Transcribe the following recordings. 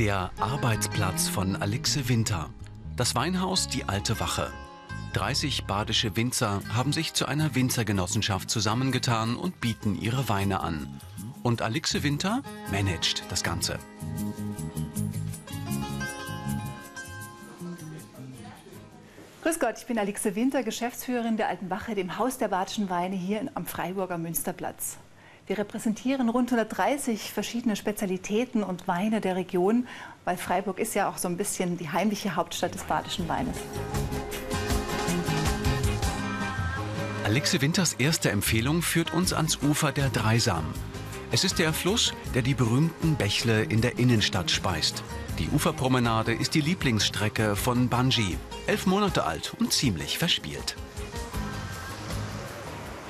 Der Arbeitsplatz von Alixe Winter. Das Weinhaus Die Alte Wache. 30 badische Winzer haben sich zu einer Winzergenossenschaft zusammengetan und bieten ihre Weine an. Und Alixe Winter managt das Ganze. Grüß Gott, ich bin Alixe Winter, Geschäftsführerin der Alten Wache, dem Haus der badischen Weine hier am Freiburger Münsterplatz. Wir repräsentieren rund 130 verschiedene Spezialitäten und Weine der Region, weil Freiburg ist ja auch so ein bisschen die heimliche Hauptstadt des badischen Weines. Alexe Winters erste Empfehlung führt uns ans Ufer der Dreisam. Es ist der Fluss, der die berühmten Bächle in der Innenstadt speist. Die Uferpromenade ist die Lieblingsstrecke von Banji. Elf Monate alt und ziemlich verspielt.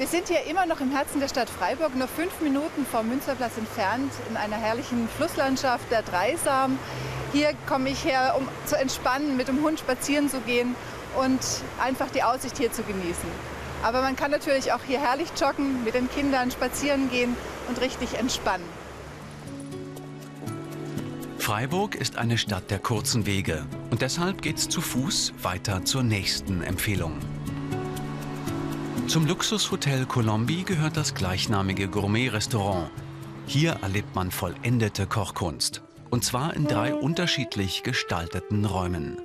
Wir sind hier immer noch im Herzen der Stadt Freiburg, nur fünf Minuten vom Münsterplatz entfernt, in einer herrlichen Flusslandschaft der Dreisam. Hier komme ich her, um zu entspannen, mit dem Hund spazieren zu gehen und einfach die Aussicht hier zu genießen. Aber man kann natürlich auch hier herrlich joggen, mit den Kindern spazieren gehen und richtig entspannen. Freiburg ist eine Stadt der kurzen Wege und deshalb geht's zu Fuß weiter zur nächsten Empfehlung. Zum Luxushotel Colombi gehört das gleichnamige Gourmet-Restaurant. Hier erlebt man vollendete Kochkunst. Und zwar in drei unterschiedlich gestalteten Räumen.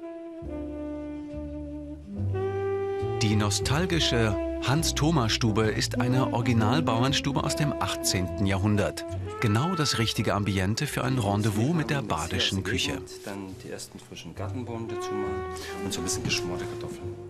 Die nostalgische Hans-Thoma-Stube ist eine Originalbauernstube aus dem 18. Jahrhundert. Genau das richtige Ambiente für ein Rendezvous mit der badischen Küche. Dann die ersten frischen Gartenbohnen dazu machen und so ein bisschen geschmorte Kartoffeln.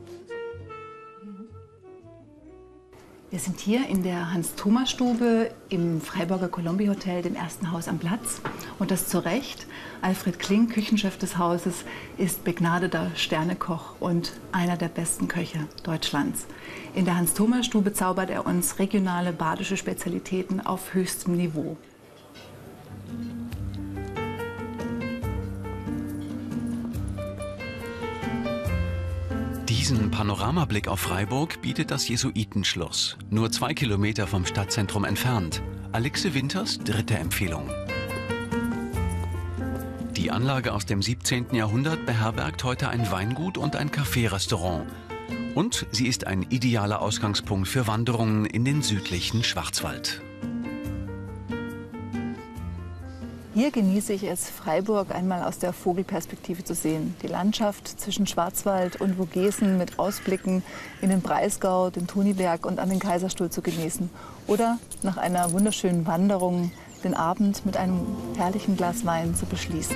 Wir sind hier in der Hans-Thoma-Stube im Freiburger Colombi Hotel, dem ersten Haus am Platz. Und das zu Recht. Alfred Kling, Küchenchef des Hauses, ist begnadeter Sternekoch und einer der besten Köche Deutschlands. In der Hans-Thoma-Stube zaubert er uns regionale badische Spezialitäten auf höchstem Niveau. Diesen Panoramablick auf Freiburg bietet das Jesuitenschloss, nur zwei Kilometer vom Stadtzentrum entfernt. Alexe Winters dritte Empfehlung. Die Anlage aus dem 17. Jahrhundert beherbergt heute ein Weingut und ein Café-Restaurant. Und sie ist ein idealer Ausgangspunkt für Wanderungen in den südlichen Schwarzwald. Hier genieße ich es, Freiburg einmal aus der Vogelperspektive zu sehen. Die Landschaft zwischen Schwarzwald und Vogesen mit Ausblicken in den Breisgau, den Tuniberg und an den Kaiserstuhl zu genießen. Oder nach einer wunderschönen Wanderung den Abend mit einem herrlichen Glas Wein zu beschließen.